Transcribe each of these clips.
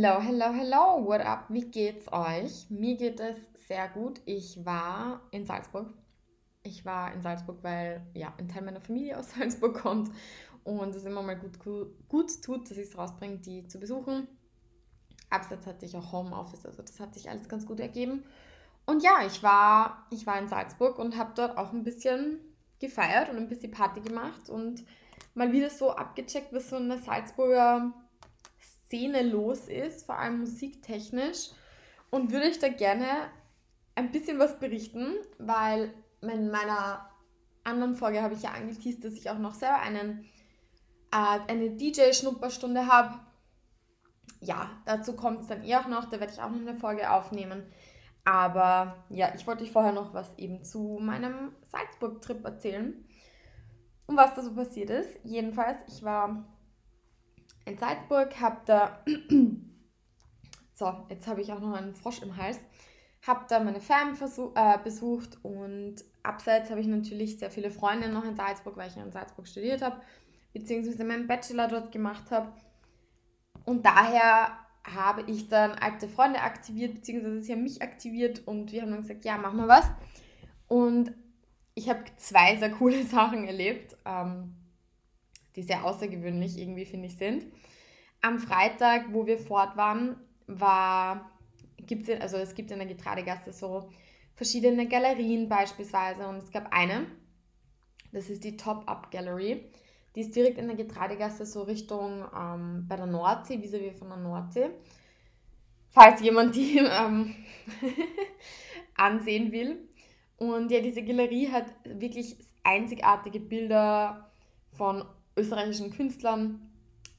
Hello, hello, hello, what up? Wie geht's euch? Mir geht es sehr gut. Ich war in Salzburg. Ich war in Salzburg, weil ja, ein Teil meiner Familie aus Salzburg kommt und es immer mal gut, gut, tut, dass ich es rausbringe, die zu besuchen. Abseits hatte ich auch Homeoffice, also das hat sich alles ganz gut ergeben. Und ja, ich war, ich war in Salzburg und habe dort auch ein bisschen gefeiert und ein bisschen Party gemacht und mal wieder so abgecheckt, was so eine Salzburger Szene los ist, vor allem musiktechnisch. Und würde ich da gerne ein bisschen was berichten, weil in meiner anderen Folge habe ich ja angeteased, dass ich auch noch selber einen, äh, eine DJ-Schnupperstunde habe. Ja, dazu kommt es dann eh auch noch, da werde ich auch noch eine Folge aufnehmen. Aber ja, ich wollte euch vorher noch was eben zu meinem Salzburg-Trip erzählen und was da so passiert ist. Jedenfalls, ich war in Salzburg, habe da, so, jetzt habe ich auch noch einen Frosch im Hals, habe da meine Fam äh, besucht und abseits habe ich natürlich sehr viele Freunde noch in Salzburg, weil ich in Salzburg studiert habe, beziehungsweise meinen Bachelor dort gemacht habe. Und daher habe ich dann alte Freunde aktiviert, beziehungsweise sie haben mich aktiviert und wir haben dann gesagt, ja, machen wir was. Und ich habe zwei sehr coole Sachen erlebt. Ähm, die sehr außergewöhnlich irgendwie, finde ich, sind. Am Freitag, wo wir fort waren, war, gibt's, also es gibt in der Getreidegasse so verschiedene Galerien beispielsweise und es gab eine, das ist die Top-Up Gallery. Die ist direkt in der Getreidegasse so Richtung ähm, bei der Nordsee, vis-à-vis von der Nordsee. Falls jemand die ähm, ansehen will. Und ja, diese Galerie hat wirklich einzigartige Bilder von österreichischen Künstlern,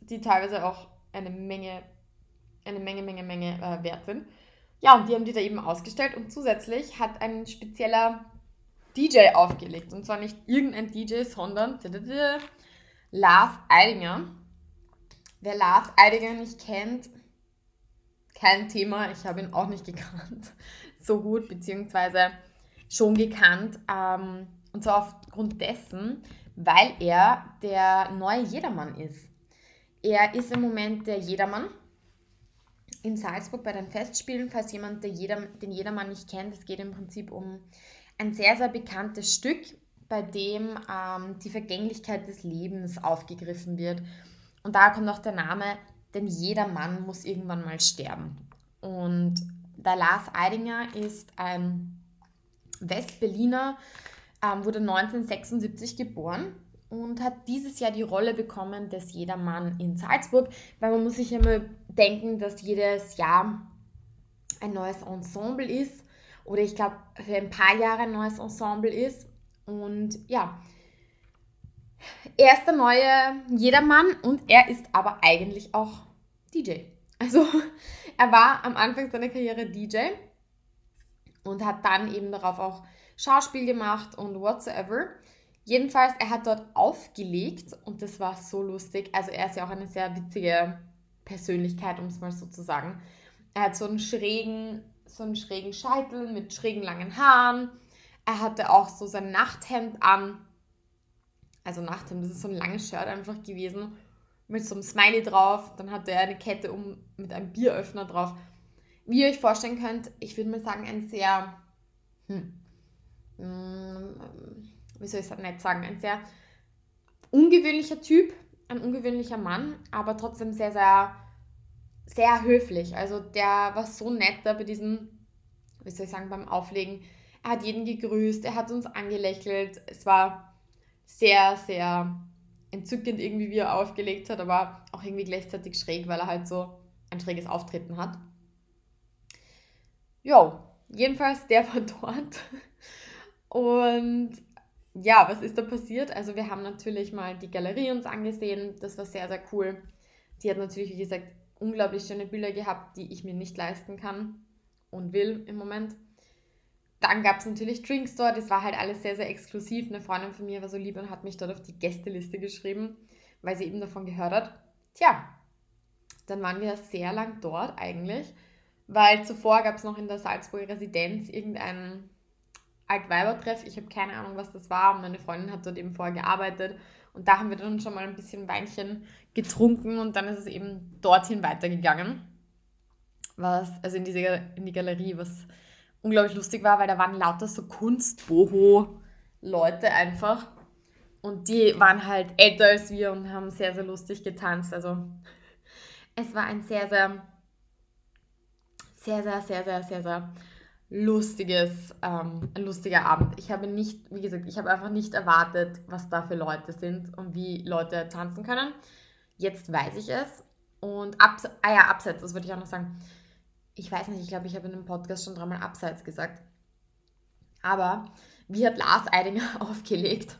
die teilweise auch eine Menge, eine Menge, Menge, Menge äh, wert sind. Ja, und die haben die da eben ausgestellt und zusätzlich hat ein spezieller DJ aufgelegt. Und zwar nicht irgendein DJ, sondern Lars Eidinger. Wer Lars Eidinger nicht kennt, kein Thema. Ich habe ihn auch nicht gekannt. So gut, beziehungsweise schon gekannt. Ähm, und zwar aufgrund dessen, weil er der neue Jedermann ist. Er ist im Moment der Jedermann in Salzburg bei den Festspielen, falls jemand den Jedermann nicht kennt. Es geht im Prinzip um ein sehr, sehr bekanntes Stück, bei dem ähm, die Vergänglichkeit des Lebens aufgegriffen wird. Und da kommt auch der Name, denn jeder Mann muss irgendwann mal sterben. Und der Lars Eidinger ist ein Westberliner, ähm, wurde 1976 geboren und hat dieses Jahr die Rolle bekommen des Jedermann in Salzburg, weil man muss sich immer denken, dass jedes Jahr ein neues Ensemble ist oder ich glaube für ein paar Jahre ein neues Ensemble ist und ja, er ist der neue Jedermann und er ist aber eigentlich auch DJ. Also er war am Anfang seiner Karriere DJ und hat dann eben darauf auch Schauspiel gemacht und whatsoever. Jedenfalls, er hat dort aufgelegt und das war so lustig. Also er ist ja auch eine sehr witzige Persönlichkeit, um es mal so zu sagen. Er hat so einen schrägen, so einen schrägen Scheitel mit schrägen langen Haaren. Er hatte auch so sein Nachthemd an. Also Nachthemd, das ist so ein langes Shirt einfach gewesen. Mit so einem Smiley drauf. Dann hatte er eine Kette um mit einem Bieröffner drauf. Wie ihr euch vorstellen könnt, ich würde mal sagen, ein sehr, hm, wie soll ich es nicht sagen, ein sehr ungewöhnlicher Typ, ein ungewöhnlicher Mann, aber trotzdem sehr, sehr, sehr höflich. Also der war so nett da bei diesem, wie soll ich sagen, beim Auflegen. Er hat jeden gegrüßt, er hat uns angelächelt. Es war sehr, sehr entzückend irgendwie, wie er aufgelegt hat, aber auch irgendwie gleichzeitig schräg, weil er halt so ein schräges Auftreten hat. Jo, jedenfalls, der war dort. Und ja, was ist da passiert? Also wir haben natürlich mal die Galerie uns angesehen. Das war sehr, sehr cool. Die hat natürlich, wie gesagt, unglaublich schöne Bilder gehabt, die ich mir nicht leisten kann und will im Moment. Dann gab es natürlich Drinks dort. Das war halt alles sehr, sehr exklusiv. Eine Freundin von mir war so lieb und hat mich dort auf die Gästeliste geschrieben, weil sie eben davon gehört hat. Tja, dann waren wir sehr lang dort eigentlich weil zuvor gab es noch in der Salzburger Residenz irgendeinen Altweibertreff. Ich habe keine Ahnung, was das war. Und meine Freundin hat dort eben vorher gearbeitet. Und da haben wir dann schon mal ein bisschen Weinchen getrunken und dann ist es eben dorthin weitergegangen. was, also in, diese, in die Galerie, was unglaublich lustig war, weil da waren lauter so Kunst-Boho-Leute einfach. Und die waren halt älter als wir und haben sehr, sehr lustig getanzt. Also es war ein sehr, sehr, sehr, sehr, sehr, sehr, sehr, sehr lustiges, ähm, ein lustiger Abend. Ich habe nicht, wie gesagt, ich habe einfach nicht erwartet, was da für Leute sind und wie Leute tanzen können. Jetzt weiß ich es. Und abs ah ja, abseits, das würde ich auch noch sagen. Ich weiß nicht, ich glaube, ich habe in dem Podcast schon dreimal abseits gesagt. Aber wie hat Lars Eidinger aufgelegt?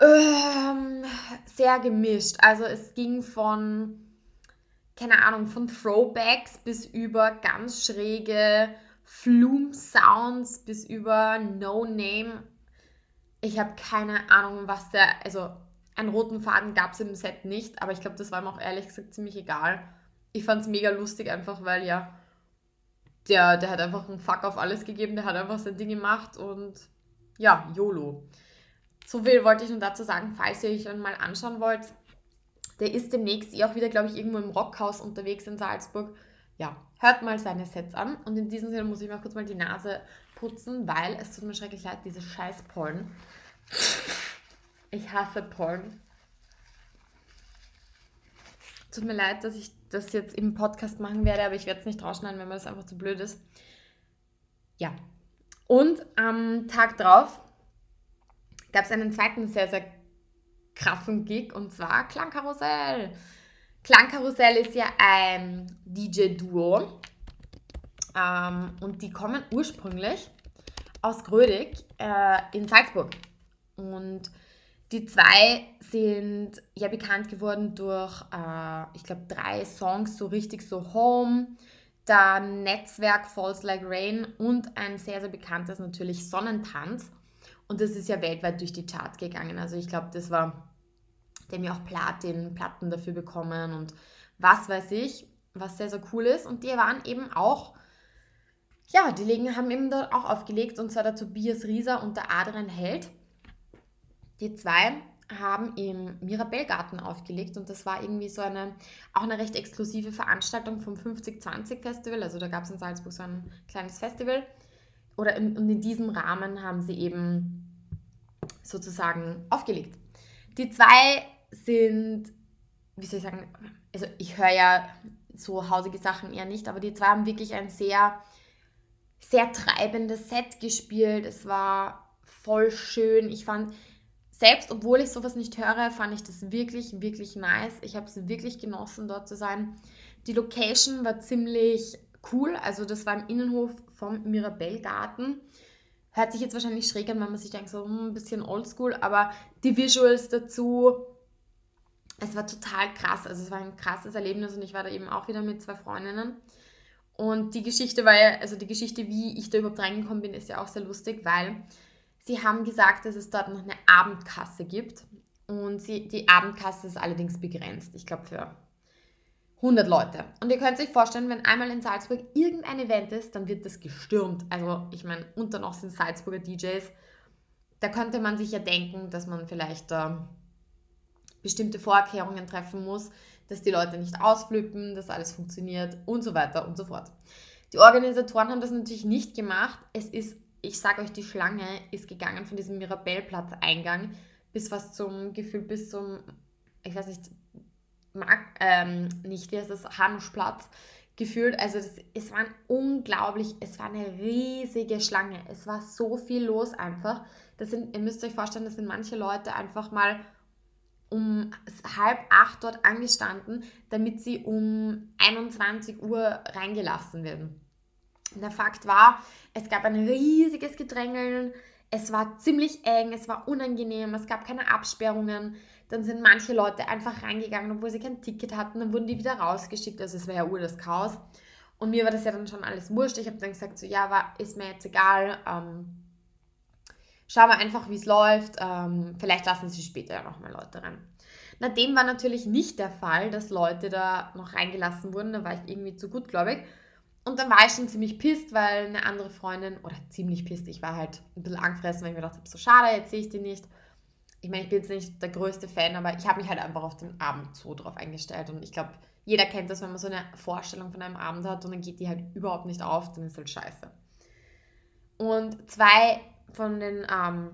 Ähm, sehr gemischt. Also es ging von, keine Ahnung, von Throwbacks bis über ganz schräge Flume-Sounds bis über No Name. Ich habe keine Ahnung, was der, also einen roten Faden gab es im Set nicht, aber ich glaube, das war mir auch ehrlich gesagt ziemlich egal. Ich fand es mega lustig, einfach weil ja, der, der hat einfach einen Fuck auf alles gegeben, der hat einfach sein Ding gemacht und ja, YOLO. So viel wollte ich nur dazu sagen, falls ihr euch dann mal anschauen wollt. Der ist demnächst eh auch wieder, glaube ich, irgendwo im Rockhaus unterwegs in Salzburg. Ja, hört mal seine Sets an. Und in diesem Sinne muss ich mal kurz mal die Nase putzen, weil es tut mir schrecklich leid, diese scheiß Pollen. Ich hasse Pollen. Tut mir leid, dass ich das jetzt im Podcast machen werde, aber ich werde es nicht rausschneiden, wenn mir das einfach zu blöd ist. Ja. Und am Tag drauf gab es einen zweiten sehr, sehr krassen Gig und zwar Klangkarussell. Klangkarussell ist ja ein DJ-Duo ähm, und die kommen ursprünglich aus Grödig äh, in Salzburg. Und die zwei sind ja bekannt geworden durch, äh, ich glaube, drei Songs, so richtig so Home, dann Netzwerk Falls Like Rain und ein sehr, sehr bekanntes natürlich Sonnentanz. Und das ist ja weltweit durch die Charts gegangen. Also ich glaube, das war, die haben ja auch Platin, Platten dafür bekommen und was weiß ich, was sehr, sehr cool ist. Und die waren eben auch, ja, die Legen haben eben da auch aufgelegt und zwar der Tobias Rieser und der Adrian Held. Die zwei haben im Mirabellgarten aufgelegt und das war irgendwie so eine, auch eine recht exklusive Veranstaltung vom 5020 Festival. Also da gab es in Salzburg so ein kleines Festival oder in, und in diesem Rahmen haben sie eben sozusagen aufgelegt. Die zwei sind, wie soll ich sagen, also ich höre ja so hausige Sachen eher nicht, aber die zwei haben wirklich ein sehr, sehr treibendes Set gespielt. Es war voll schön. Ich fand, selbst obwohl ich sowas nicht höre, fand ich das wirklich, wirklich nice. Ich habe es wirklich genossen, dort zu sein. Die Location war ziemlich cool. Also das war im Innenhof vom Mirabellgarten. Hört sich jetzt wahrscheinlich schräg an, wenn man sich denkt, so hm, ein bisschen oldschool, aber die Visuals dazu, es war total krass. Also es war ein krasses Erlebnis und ich war da eben auch wieder mit zwei Freundinnen. Und die Geschichte war ja, also die Geschichte, wie ich da überhaupt reingekommen bin, ist ja auch sehr lustig, weil sie haben gesagt, dass es dort noch eine Abendkasse gibt. Und sie, die Abendkasse ist allerdings begrenzt. Ich glaube für 100 Leute. Und ihr könnt euch vorstellen, wenn einmal in Salzburg irgendein Event ist, dann wird das gestürmt. Also ich meine, unter noch sind Salzburger DJs. Da könnte man sich ja denken, dass man vielleicht äh, bestimmte Vorkehrungen treffen muss, dass die Leute nicht ausflippen, dass alles funktioniert und so weiter und so fort. Die Organisatoren haben das natürlich nicht gemacht. Es ist, ich sage euch, die Schlange ist gegangen von diesem Mirabellplatz-Eingang bis fast zum Gefühl, bis zum, ich weiß nicht, Mark, ähm, nicht, wie heißt das, Hanuschplatz gefühlt. Also das, es war unglaublich, es war eine riesige Schlange. Es war so viel los einfach. Das sind, ihr müsst euch vorstellen, das sind manche Leute einfach mal um halb acht dort angestanden, damit sie um 21 Uhr reingelassen werden. der Fakt war, es gab ein riesiges Gedrängeln, es war ziemlich eng, es war unangenehm, es gab keine Absperrungen. Dann sind manche Leute einfach reingegangen, obwohl sie kein Ticket hatten, dann wurden die wieder rausgeschickt. Also es war ja ur das Chaos. Und mir war das ja dann schon alles wurscht. Ich habe dann gesagt, so ja, war, ist mir jetzt egal. Ähm, schauen wir einfach, wie es läuft. Ähm, vielleicht lassen sie später ja nochmal Leute rein. Na, dem war natürlich nicht der Fall, dass Leute da noch reingelassen wurden. Da war ich irgendwie zu gut, glaube ich. Und dann war ich schon ziemlich pisst, weil eine andere Freundin, oder ziemlich pisst, ich war halt ein bisschen angefressen, weil ich mir gedacht habe, so schade, jetzt sehe ich die nicht. ich meine, ich bin jetzt nicht der größte Fan, aber ich habe mich halt einfach auf den Abend so drauf eingestellt. Und ich glaube, jeder kennt das, wenn man so eine Vorstellung von einem Abend hat und dann geht die halt überhaupt nicht auf, dann ist halt scheiße. Und zwei von den, ähm,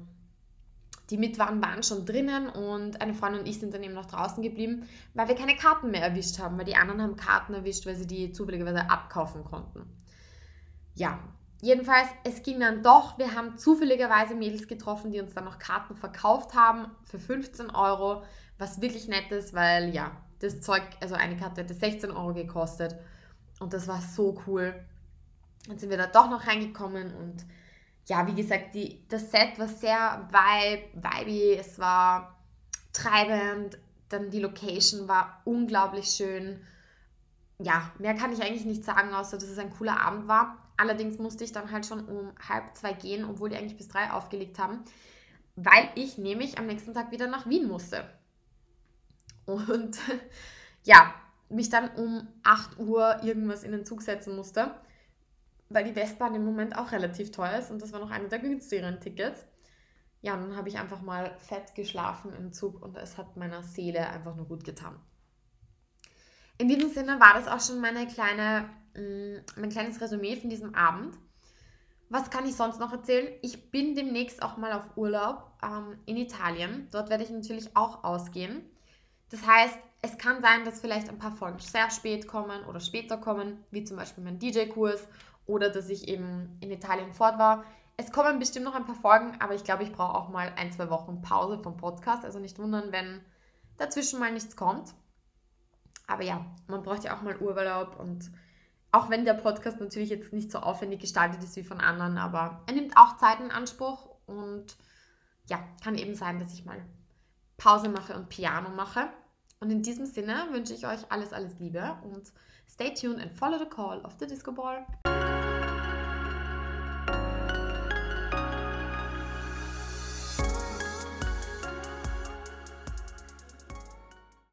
die mit waren, waren schon drinnen und eine Freundin und ich sind dann eben noch draußen geblieben, weil wir keine Karten mehr erwischt haben, weil die anderen haben Karten erwischt, weil sie die zufälligerweise abkaufen konnten. Ja, jedenfalls, es ging dann doch. Wir haben zufälligerweise Mädels getroffen, die uns dann noch Karten verkauft haben für 15 Euro, was wirklich nett ist, weil ja, das Zeug, also eine Karte hätte 16 Euro gekostet und das war so cool. Dann sind wir da doch noch reingekommen und ja, wie gesagt, die, das Set war sehr vibe, vibey, es war treibend, dann die Location war unglaublich schön. Ja, mehr kann ich eigentlich nicht sagen, außer dass es ein cooler Abend war. Allerdings musste ich dann halt schon um halb zwei gehen, obwohl die eigentlich bis drei aufgelegt haben, weil ich nämlich am nächsten Tag wieder nach Wien musste. Und ja, mich dann um 8 Uhr irgendwas in den Zug setzen musste, weil die Westbahn im Moment auch relativ teuer ist und das war noch eine der günstigeren Tickets. Ja, und dann habe ich einfach mal fett geschlafen im Zug und es hat meiner Seele einfach nur gut getan. In diesem Sinne war das auch schon meine kleine Mm, mein kleines Resümee von diesem Abend. Was kann ich sonst noch erzählen? Ich bin demnächst auch mal auf Urlaub ähm, in Italien. Dort werde ich natürlich auch ausgehen. Das heißt, es kann sein, dass vielleicht ein paar Folgen sehr spät kommen oder später kommen, wie zum Beispiel mein DJ-Kurs oder dass ich eben in Italien fort war. Es kommen bestimmt noch ein paar Folgen, aber ich glaube, ich brauche auch mal ein, zwei Wochen Pause vom Podcast. Also nicht wundern, wenn dazwischen mal nichts kommt. Aber ja, man braucht ja auch mal Urlaub und auch wenn der Podcast natürlich jetzt nicht so aufwendig gestaltet ist wie von anderen, aber er nimmt auch Zeit in Anspruch und ja, kann eben sein, dass ich mal Pause mache und Piano mache. Und in diesem Sinne wünsche ich euch alles, alles Liebe und stay tuned and follow the call of the Disco Ball.